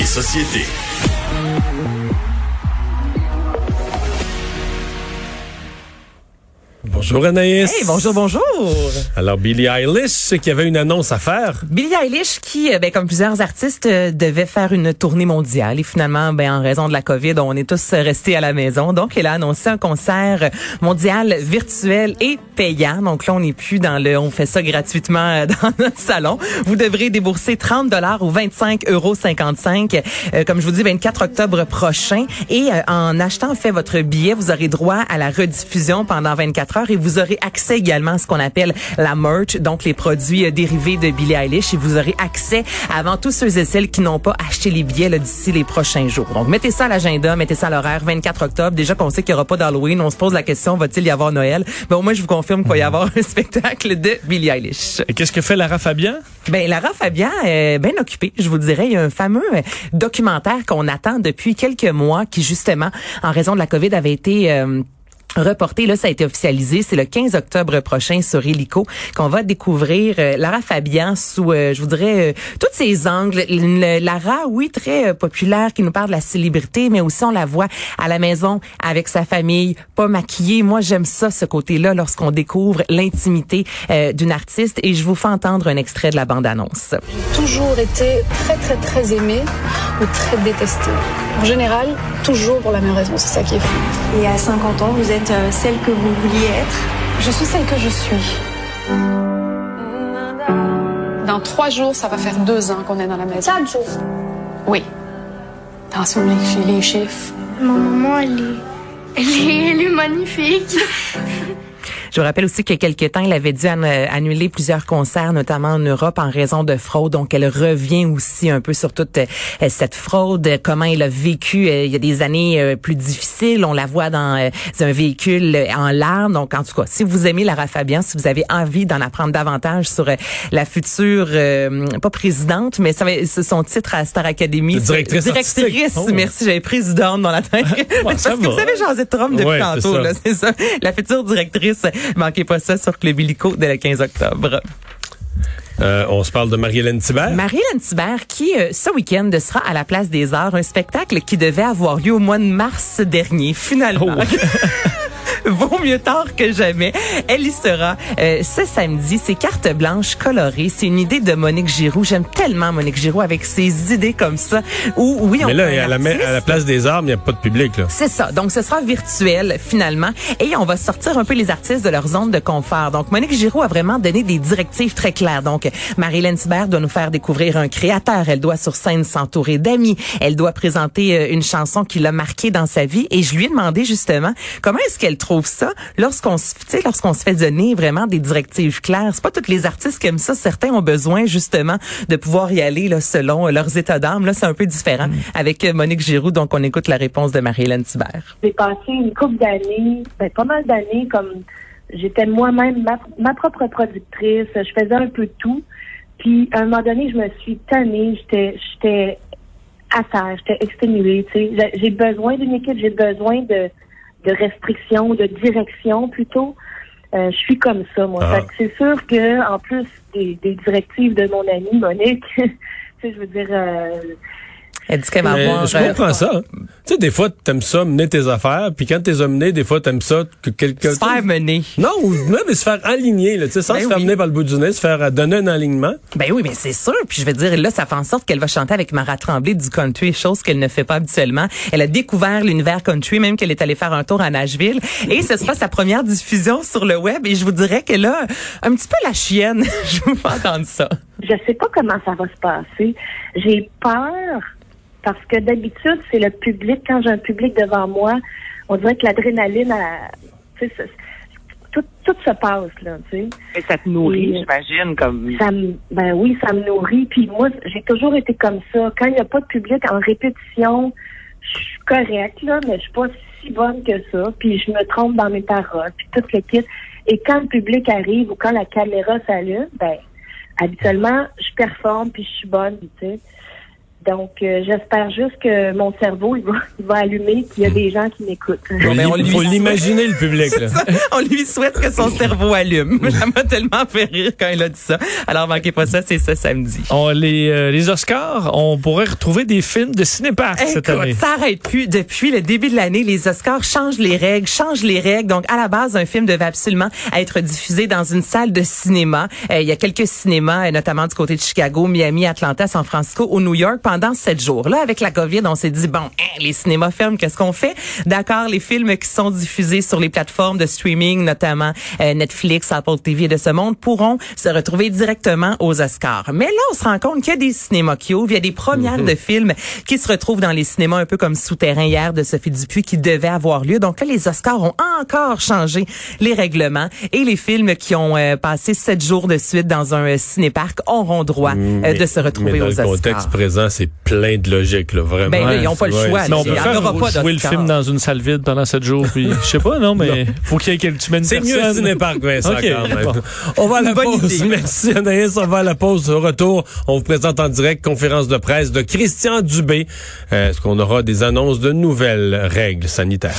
Et société. Bonjour Anaïs. Hey, bonjour, bonjour. Alors Billie Eilish, y avait une annonce à faire. Billie Eilish qui, euh, ben, comme plusieurs artistes, euh, devait faire une tournée mondiale et finalement, ben, en raison de la COVID, on est tous restés à la maison. Donc, elle a annoncé un concert mondial virtuel et payant. Donc là, on n'est plus dans le, on fait ça gratuitement euh, dans notre salon. Vous devrez débourser 30 dollars ou 25 euros 55, comme je vous dis, 24 octobre prochain. Et en achetant fait votre billet, vous aurez droit à la rediffusion pendant 24 et vous aurez accès également à ce qu'on appelle la merch, donc les produits euh, dérivés de Billie Eilish et vous aurez accès avant tous ceux et celles qui n'ont pas acheté les billets d'ici les prochains jours. Donc mettez ça à l'agenda, mettez ça à l'horaire 24 octobre. Déjà qu'on sait qu'il n'y aura pas d'Halloween, on se pose la question va-t-il y avoir Noël? Ben au moins je vous confirme qu'il va y avoir un spectacle de Billie Eilish. Et qu'est-ce que fait Lara Fabian? Ben Lara Fabian est bien occupée, je vous dirais, il y a un fameux euh, documentaire qu'on attend depuis quelques mois qui justement en raison de la Covid avait été euh, reporté. Là, ça a été officialisé. C'est le 15 octobre prochain sur Helico qu'on va découvrir euh, Lara Fabian sous, euh, je vous dirais, euh, tous ses angles. Lara, oui, très populaire, qui nous parle de la célébrité, mais aussi on la voit à la maison avec sa famille, pas maquillée. Moi, j'aime ça, ce côté-là, lorsqu'on découvre l'intimité d'une artiste. Et je vous fais entendre un extrait de la bande-annonce. Toujours été très, très, très aimée ou très détestée. En général, toujours pour la même raison. C'est ça qui est fou. Et à 50 ans, vous êtes euh, celle que vous vouliez être Je suis celle que je suis. Dans trois jours, ça va faire deux ans qu'on est dans la maison. Quatre jours Oui. Attention, les, les chiffres. Ma maman, elle est, elle est, elle est magnifique. Je vous rappelle aussi a quelques temps, elle avait dû annuler plusieurs concerts, notamment en Europe, en raison de fraude. Donc, elle revient aussi un peu sur toute euh, cette fraude, comment elle a vécu euh, il y a des années euh, plus difficiles. On la voit dans un véhicule en larmes. Donc, en tout cas, si vous aimez Lara Fabian, si vous avez envie d'en apprendre davantage sur la future, pas présidente, mais ça son titre à Star Academy. Directrice. Directrice. Oh. Merci, j'avais présidente dans la tête. parce que vous savez, José Trump depuis tantôt, c'est ça. La future directrice Manquez pas ça sur Club Illico dès le 15 octobre. Euh, on se parle de Marie-Hélène Thibert. Marie-Hélène Thibert qui, euh, ce week-end, sera à la Place des Arts, un spectacle qui devait avoir lieu au mois de mars dernier, finalement. Oh. vaut mieux tard que jamais. Elle y sera euh, ce samedi. C'est carte blanche colorée. C'est une idée de Monique Giroux. J'aime tellement Monique Giroux avec ses idées comme ça. Où, oui, on Mais là, à la, à la, place des armes, il n'y a pas de public. C'est ça. Donc, ce sera virtuel finalement. Et on va sortir un peu les artistes de leur zone de confort. Donc, Monique Giroux a vraiment donné des directives très claires. Donc, Marie-Hélène Thibert doit nous faire découvrir un créateur. Elle doit sur scène s'entourer d'amis. Elle doit présenter euh, une chanson qui l'a marqué dans sa vie. Et je lui ai demandé justement comment est-ce qu'elle trouve trouve ça lorsqu'on se, lorsqu'on se fait donner vraiment des directives claires. C'est pas tous les artistes qui aiment ça. Certains ont besoin justement de pouvoir y aller là, selon leurs états d'âme. Là, c'est un peu différent mm. avec euh, Monique Giroux. Donc, on écoute la réponse de Marie-Hélène Thibert. J'ai passé une couple d'années, ben, pas mal d'années, comme j'étais moi-même ma, propre productrice. Je faisais un peu tout. Puis, à un moment donné, je me suis tannée. J'étais, j'étais à terre, j'étais exténuée. J'ai besoin d'une équipe, j'ai besoin de de restriction, de direction plutôt. Euh, je suis comme ça, moi. Ah. C'est sûr que en plus des, des, directives de mon amie Monique, tu sais, je veux dire, euh, elle dit qu'elle va avoir. Je comprends ça. Tu sais, des fois, t'aimes ça mener tes affaires, puis quand t'es mené, des fois, t'aimes ça que quelqu'un. Se faire mener. Non, même mais se faire aligner, là, tu sais, sans ben se faire mener par le bout du nez, se faire euh, donner un alignement. Ben oui, mais c'est sûr. Puis je veux dire, là, ça fait en sorte qu'elle va chanter avec Mara Tremblay du country, chose qu'elle ne fait pas habituellement. Elle a découvert l'univers country, même qu'elle est allée faire un tour à Nashville. Et ce sera sa première diffusion sur le web. Et je vous dirais qu'elle a un petit peu la chienne. je vous fais entendre ça. Je sais pas comment ça va se passer. J'ai peur parce que d'habitude, c'est le public. Quand j'ai un public devant moi, on dirait que l'adrénaline, tout, tout se passe, là, tu sais. Et ça te nourrit, j'imagine, comme... Ça me, ben oui, ça me nourrit. Puis moi, j'ai toujours été comme ça. Quand il n'y a pas de public en répétition, je suis correcte, là, mais je suis pas si bonne que ça. Puis je me trompe dans mes paroles, puis tout le kit. Et quand le public arrive ou quand la caméra s'allume, ben habituellement, je performe puis je suis bonne, tu sais. Donc, euh, j'espère juste que mon cerveau, il va, il va allumer qu'il y a des gens qui m'écoutent. Faut mais on lui faut souhaite- l'imaginer, le public. là. On lui souhaite que son cerveau allume. Ça m'a tellement fait rire quand il a dit ça. Alors, manquez pas ça, c'est ce samedi. On, les, euh, les Oscars, on pourrait retrouver des films de cinépark cette année. ça arrête plus. Depuis le début de l'année, les Oscars changent les règles, changent les règles. Donc, à la base, un film devait absolument être diffusé dans une salle de cinéma. Euh, il y a quelques cinémas, euh, notamment du côté de Chicago, Miami, Atlanta, San Francisco, au New York, pendant sept jours. Là, avec la COVID, on s'est dit, bon, hein, les cinémas ferment, qu'est-ce qu'on fait? D'accord, les films qui sont diffusés sur les plateformes de streaming, notamment euh, Netflix, Apple TV et de ce monde, pourront se retrouver directement aux Oscars. Mais là, on se rend compte qu'il y a des cinémas qui ouvrent, il y a des premières de films qui se retrouvent dans les cinémas un peu comme Souterrain hier de Sophie Dupuis qui devait avoir lieu. Donc là, les Oscars ont encore changé les règlements et les films qui ont euh, passé sept jours de suite dans un euh, cinéparc auront droit euh, de se retrouver mais dans aux le Oscars. contexte présent, c'est plein de logique, là, vraiment. Ben là, ils ont pas le Ouais, choix, Mais on Il peut faire aura pas jouer le film dans une salle vide pendant sept jours. Puis, je sais pas, non, mais faut qu'il y ait quelques tu mets une C'est mieux un cinéparc, Vincent, Ok, quand même. bon. On va à la pause. idée. Merci, Anaïs. On va à la pause. Au retour, on vous présente en direct conférence de presse de Christian Dubé. Euh, Est-ce qu'on aura des annonces de nouvelles règles sanitaires?